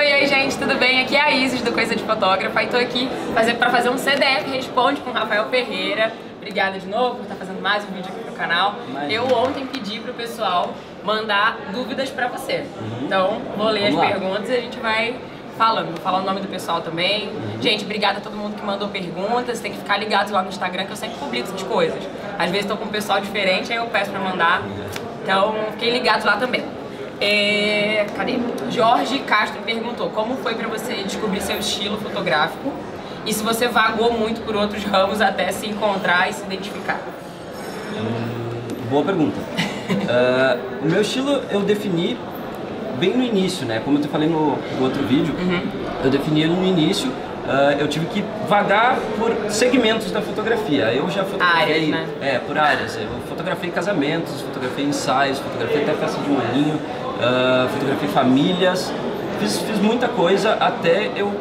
Oi, oi, gente, tudo bem? Aqui é a Isis do Coisa de Fotógrafa e tô aqui fazer, pra fazer um CDF Responde com o Rafael Ferreira. Obrigada de novo por estar fazendo mais um vídeo aqui pro canal. Eu ontem pedi pro pessoal mandar dúvidas pra você. Uhum. Então, vou ler Vamos as lá. perguntas e a gente vai falando. Vou falar o nome do pessoal também. Uhum. Gente, obrigada a todo mundo que mandou perguntas. Tem que ficar ligados lá no Instagram que eu sempre publico essas coisas. Às vezes tô com um pessoal diferente, aí eu peço pra mandar. Então, fiquem ligados lá também. É, cadê? Jorge Castro perguntou como foi pra você descobrir seu estilo fotográfico e se você vagou muito por outros ramos até se encontrar e se identificar. Boa pergunta. Ah, o meu estilo eu defini bem no início, né? Como eu te falei no, no outro vídeo, eu defini ele no início. Ah, eu tive que vagar por segmentos da fotografia. Eu já fotografei. Áreas, né? É, por áreas. Eu fotografei casamentos, fotografei ensaios, fotografei até festa de moinho, ah, fotografei famílias. Fiz, fiz muita coisa até eu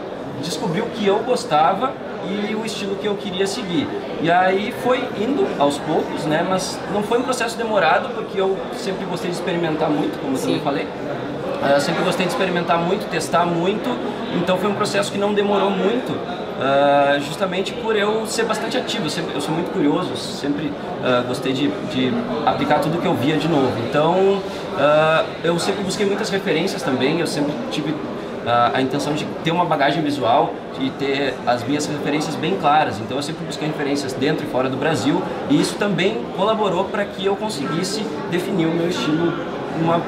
descobrir o que eu gostava e o estilo que eu queria seguir. E aí foi indo aos poucos, né? Mas não foi um processo demorado, porque eu sempre gostei de experimentar muito, como eu também falei. Ah, Eu sempre gostei de experimentar muito, testar muito, então foi um processo que não demorou muito, ah, justamente por eu ser bastante ativo, eu, sempre- eu sou muito curioso, sempre ah, gostei de, de aplicar tudo que eu via de novo. Então ah, eu sempre busquei muitas referências também, eu sempre tive ah, a intenção de ter uma bagagem visual, de ter as minhas referências bem claras. Então eu sempre busquei referências dentro e fora do Brasil e isso também colaborou para que eu conseguisse definir o meu estilo numa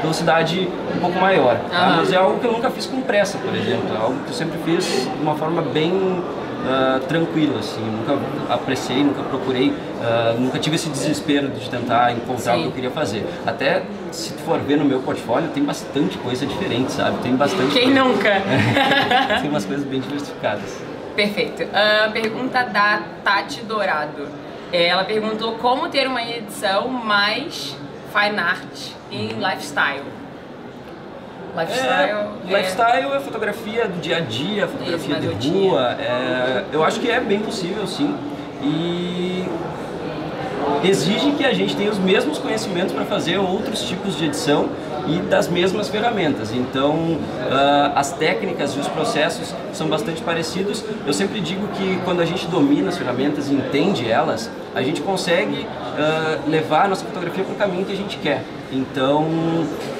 velocidade um pouco maior. tá? Mas é algo que eu nunca fiz com pressa, por exemplo. É algo que eu sempre fiz de uma forma bem ah, tranquila, assim. Nunca apreciei, nunca procurei, ah, nunca tive esse desespero de tentar encontrar o que Sim. eu queria fazer. Até se tu for ver no meu portfólio, tem bastante coisa diferente, sabe? Tem bastante. Quem nunca? tem umas coisas bem diversificadas. Perfeito. Ah, pergunta da Tati Dourado. É, Ela perguntou como ter uma edição mais fine art em lifestyle. Lifestyle. É, lifestyle é fotografia do dia a dia, fotografia mais de rua. é, eu acho que é bem possível, sim. E exige que a gente tenha os mesmos conhecimentos para fazer outros tipos de edição e das mesmas ferramentas. Então, ah, as técnicas e os processos são bastante parecidos. Eu sempre digo que quando a gente domina as ferramentas e entende elas, a gente consegue ah, levar a nossa fotografia para o caminho que a gente quer. Então,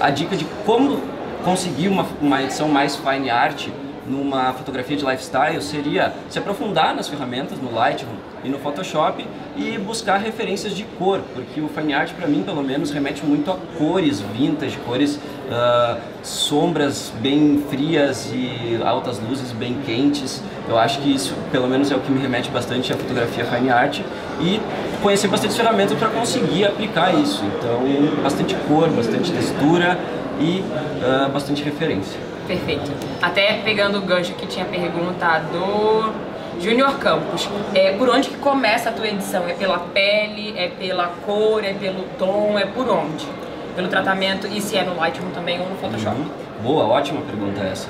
a dica de como conseguir uma, uma edição mais fine art numa fotografia de lifestyle seria se aprofundar nas ferramentas no Lightroom e no Photoshop e buscar referências de cor, porque o fine art para mim pelo menos remete muito a cores vintage, cores ah, sombras bem frias e altas luzes bem quentes. Eu acho que isso pelo menos é o que me remete bastante à fotografia fine art e conhecer bastante ferramentas para conseguir aplicar isso. Então, bastante cor, bastante textura e ah, bastante referência. Perfeito. Até pegando o gancho que tinha pergunta do Júnior Campos. É, por onde que começa a tua edição? É pela pele? É pela cor? É pelo tom? É por onde? Pelo tratamento e se é no Lightroom também ou no Photoshop? Uhum. Boa, ótima pergunta essa.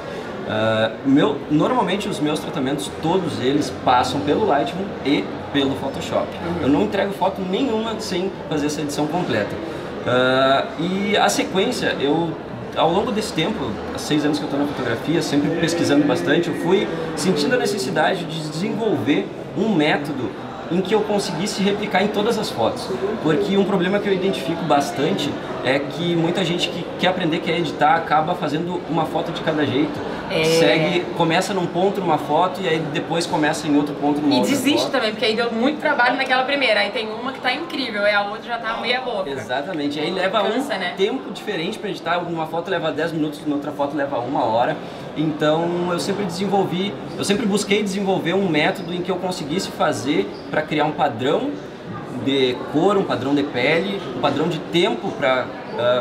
Ah, meu, normalmente os meus tratamentos, todos eles passam pelo Lightroom e pelo Photoshop. Eu não entrego foto nenhuma sem fazer essa edição completa. Ah, e a sequência, eu ao longo desse tempo, há seis anos que eu estou na fotografia, sempre pesquisando bastante, eu fui sentindo a necessidade de desenvolver um método em que eu conseguisse replicar em todas as fotos. Porque um problema que eu identifico bastante é que muita gente que quer aprender, quer editar, acaba fazendo uma foto de cada jeito. É. Segue, começa num ponto numa foto e aí depois começa em outro ponto numa E outra desiste foto. também, porque aí deu muito trabalho naquela primeira. Aí tem uma que tá incrível e a outra já tá meia boca. Exatamente, aí leva Cansa, um né? tempo diferente para editar, uma foto leva 10 minutos, na outra foto leva uma hora. Então eu sempre desenvolvi, eu sempre busquei desenvolver um método em que eu conseguisse fazer para criar um padrão de cor, um padrão de pele, um padrão de tempo para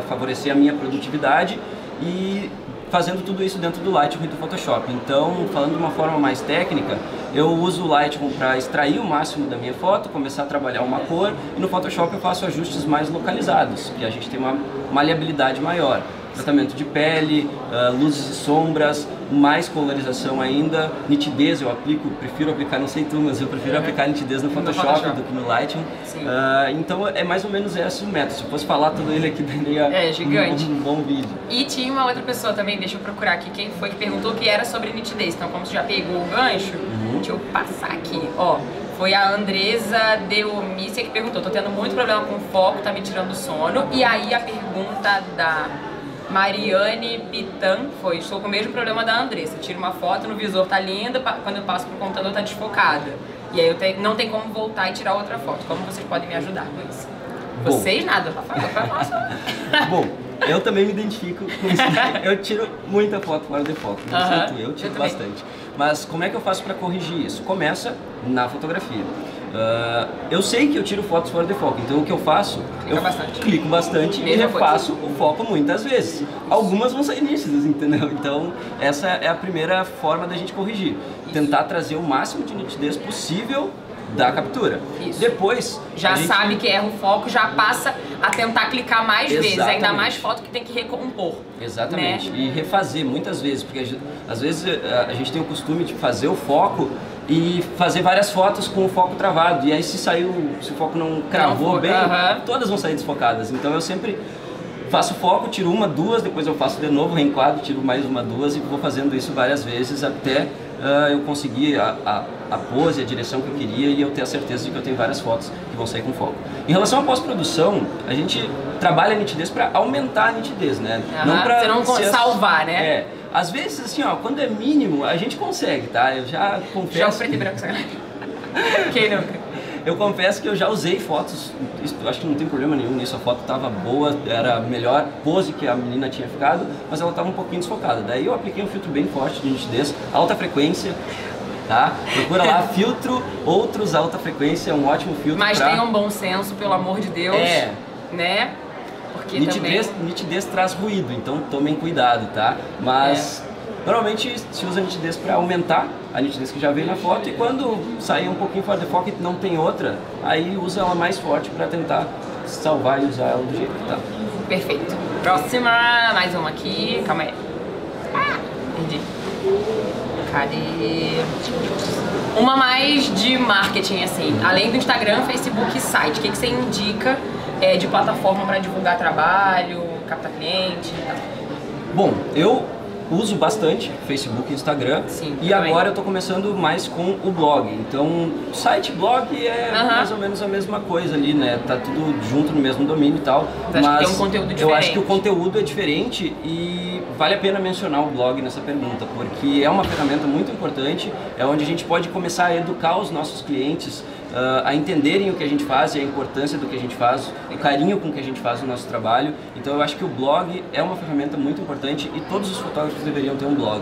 favorecer a minha produtividade e fazendo tudo isso dentro do Lightroom e do Photoshop. Então, falando de uma forma mais técnica, eu uso o Lightroom para extrair o máximo da minha foto, começar a trabalhar uma cor e no Photoshop eu faço ajustes mais localizados, que a gente tem uma maleabilidade maior. tratamento de pele, uh, luzes e sombras, mais colorização ainda, nitidez eu aplico, prefiro aplicar, não sei tu, mas eu prefiro aplicar nitidez no Photoshop, no Photoshop. do que no Lightroom. Uh, então é mais ou menos esse o método. Se eu fosse falar tudo ele aqui, daria é, gigante. Um, um, bom vídeo. E tinha uma outra pessoa também, deixa eu procurar aqui quem foi que perguntou que era sobre nitidez. Então, como você já pegou o gancho, uhum. deixa eu passar aqui. Ó, foi a Andresa Deomícia que perguntou: tô tendo muito problema com foco, tá me tirando o sono. E aí a pergunta da Mariane Pitan foi: estou com o mesmo problema da Andressa. Tiro uma foto no visor, tá linda, quando eu passo pro computador tá desfocada. E aí eu te, não tem como voltar e tirar outra foto. Como vocês podem me ajudar com isso? Bom. Vocês nada, Rafael. Bom, eu também me identifico com isso. Eu tiro muita foto fora de foco. Não uh -huh. sei tu, eu tiro eu bastante. Mas como é que eu faço para corrigir isso? Começa na fotografia. Uh, eu sei que eu tiro fotos fora de foco, então o que eu faço? Clica eu bastante. clico bastante e refaço o foco muitas vezes. Algumas vão sair nítidas, entendeu? Então essa é a primeira forma da gente corrigir. Isso. Tentar trazer o máximo de nitidez possível da captura. Isso. Depois. Já gente... sabe que erra o foco, já passa a tentar clicar mais Exatamente. vezes, ainda mais foto que tem que recompor. Exatamente. Né? E refazer muitas vezes, porque às vezes eh, a gente tem o costume de fazer o foco e fazer várias fotos com o foco travado. E aí se saiu, se o foco não cravou não, bem, uh -huh. todas vão sair desfocadas. Então eu sempre faço foco, tiro uma, duas, depois eu faço de novo, reenquadro, tiro mais uma, duas e vou fazendo isso várias vezes até uh, eu conseguir a, a, a, pose, a direção que eu queria e eu ter a certeza de que eu tenho várias fotos que vão sair com foco. Em relação à pós-produção, a gente trabalha a nitidez para aumentar a nitidez, né? Uhum. Não para não salvar, né? É. Às vezes, assim, ó, quando é mínimo, a gente consegue, tá? Eu já confesso... Já o preto e branco, Quem nunca? Eu confesso que eu já usei fotos, acho que não tem problema nenhum nisso, a foto estava boa, era a melhor pose que a menina tinha ficado, mas ela estava um pouquinho desfocada. Daí eu apliquei um filtro bem forte de nitidez, alta frequência, tá? Procura lá, filtro outros alta frequência, é um ótimo filtro Mas pra... tenham bom senso, pelo amor de Deus, é. né? Porque nitidez, também... nitidez traz ruído, então tomem cuidado, tá? Mas... É Normalmente se usa nitidez para aumentar a nitidez que já veio na foto e quando sair um pouquinho fora de foco e não tem outra, aí usa ela mais forte para tentar salvar e usar ela do jeito que tá. Perfeito. Próxima, mais uma aqui. Calma aí. Ah, perdi. Cadê? Uma mais de marketing, assim. Além do Instagram, Facebook e site. O que, que você indica é, de plataforma para divulgar trabalho, captar cliente e tal? Bom, eu uso bastante Facebook e Instagram. Sim, e também. agora eu estou começando mais com o blog. Então, site blog é mais ou menos a mesma coisa ali, né? Tá tudo junto no mesmo domínio e tal. Mas, um. Eu acho que o conteúdo é diferente e vale a pena mencionar o blog nessa pergunta, porque é uma ferramenta muito importante, é onde a gente pode começar a educar os nossos clientes uh, a entenderem o que a gente faz e a importância do que a gente faz, o carinho com que a gente faz o nosso trabalho. Então eu acho que o blog é uma ferramenta muito importante e todos os fotógrafos deveriam ter um blog.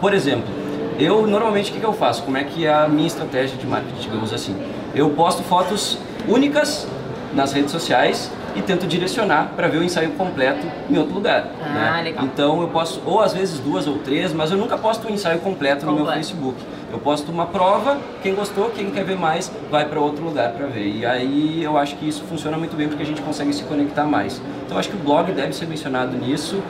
Por exemplo, eu normalmente o que, que eu faço? Como é que é a minha estratégia de marketing, digamos assim? Eu posto fotos únicas nas redes sociais e tento direcionar para ver o ensaio completo em outro lugar. Ah, né? legal. Então eu posto ou às vezes duas ou três, mas eu nunca posto o um ensaio completo, completo no meu Facebook. Eu posto uma prova, quem gostou, quem quer ver mais, vai para outro lugar para ver. E aí eu acho que isso funciona muito bem porque a gente consegue se conectar mais. Então eu acho que o blog deve ser mencionado nisso.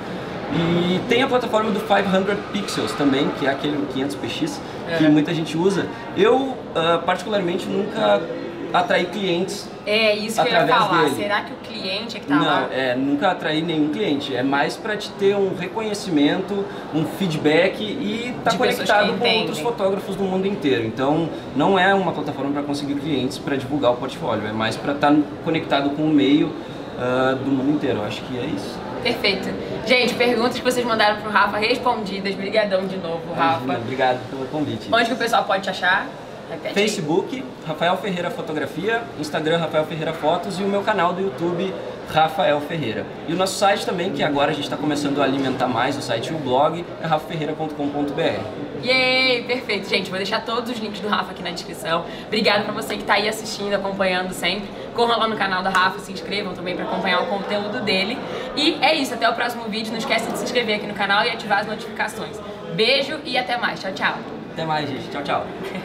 E tem a plataforma do 500 Pixels também, que é aquele 500px que é. muita gente usa. Eu, uh, particularmente, nunca atrair clientes é isso que eu ia falar. Dele. Será que o cliente é que tá Não, lá? é, nunca atrair nenhum cliente. É mais para te ter um reconhecimento, um feedback e estar tá conectado com outros fotógrafos do mundo inteiro. Então, não é uma plataforma para conseguir clientes para divulgar o portfólio. É mais para estar tá conectado com o meio uh, do mundo inteiro. Eu acho que é isso. Perfeito. Gente, perguntas que vocês mandaram pro Rafa respondidas. Obrigadão de novo, Rafa. Imagina, obrigado pelo convite. Onde que o pessoal pode te achar? Repete Facebook, aí. Rafael Ferreira Fotografia, Instagram Rafael Ferreira Fotos e o meu canal do YouTube Rafael Ferreira. E o nosso site também, que agora a gente está começando a alimentar mais o site e o blog, é rafaferreira.com.br. Yay! Perfeito, gente. Vou deixar todos os links do Rafa aqui na descrição. Obrigada pra você que tá aí assistindo, acompanhando sempre. Corram lá no canal da Rafa, se inscrevam também para acompanhar o conteúdo dele. E é isso, até o próximo vídeo. Não esquece de se inscrever aqui no canal e ativar as notificações. Beijo e até mais. Tchau, tchau. Até mais, gente. Tchau, tchau.